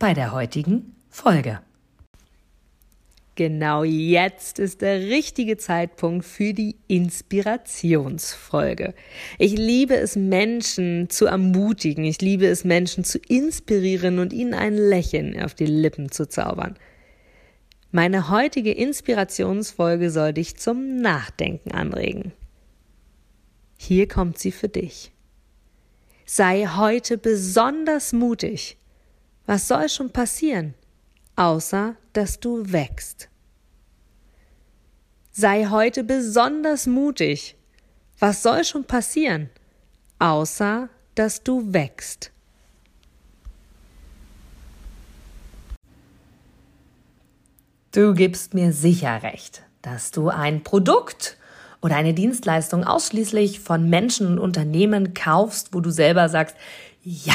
bei der heutigen Folge. Genau jetzt ist der richtige Zeitpunkt für die Inspirationsfolge. Ich liebe es, Menschen zu ermutigen. Ich liebe es, Menschen zu inspirieren und ihnen ein Lächeln auf die Lippen zu zaubern. Meine heutige Inspirationsfolge soll dich zum Nachdenken anregen. Hier kommt sie für dich. Sei heute besonders mutig. Was soll schon passieren, außer dass du wächst? Sei heute besonders mutig. Was soll schon passieren, außer dass du wächst? Du gibst mir sicher recht, dass du ein Produkt oder eine Dienstleistung ausschließlich von Menschen und Unternehmen kaufst, wo du selber sagst, ja,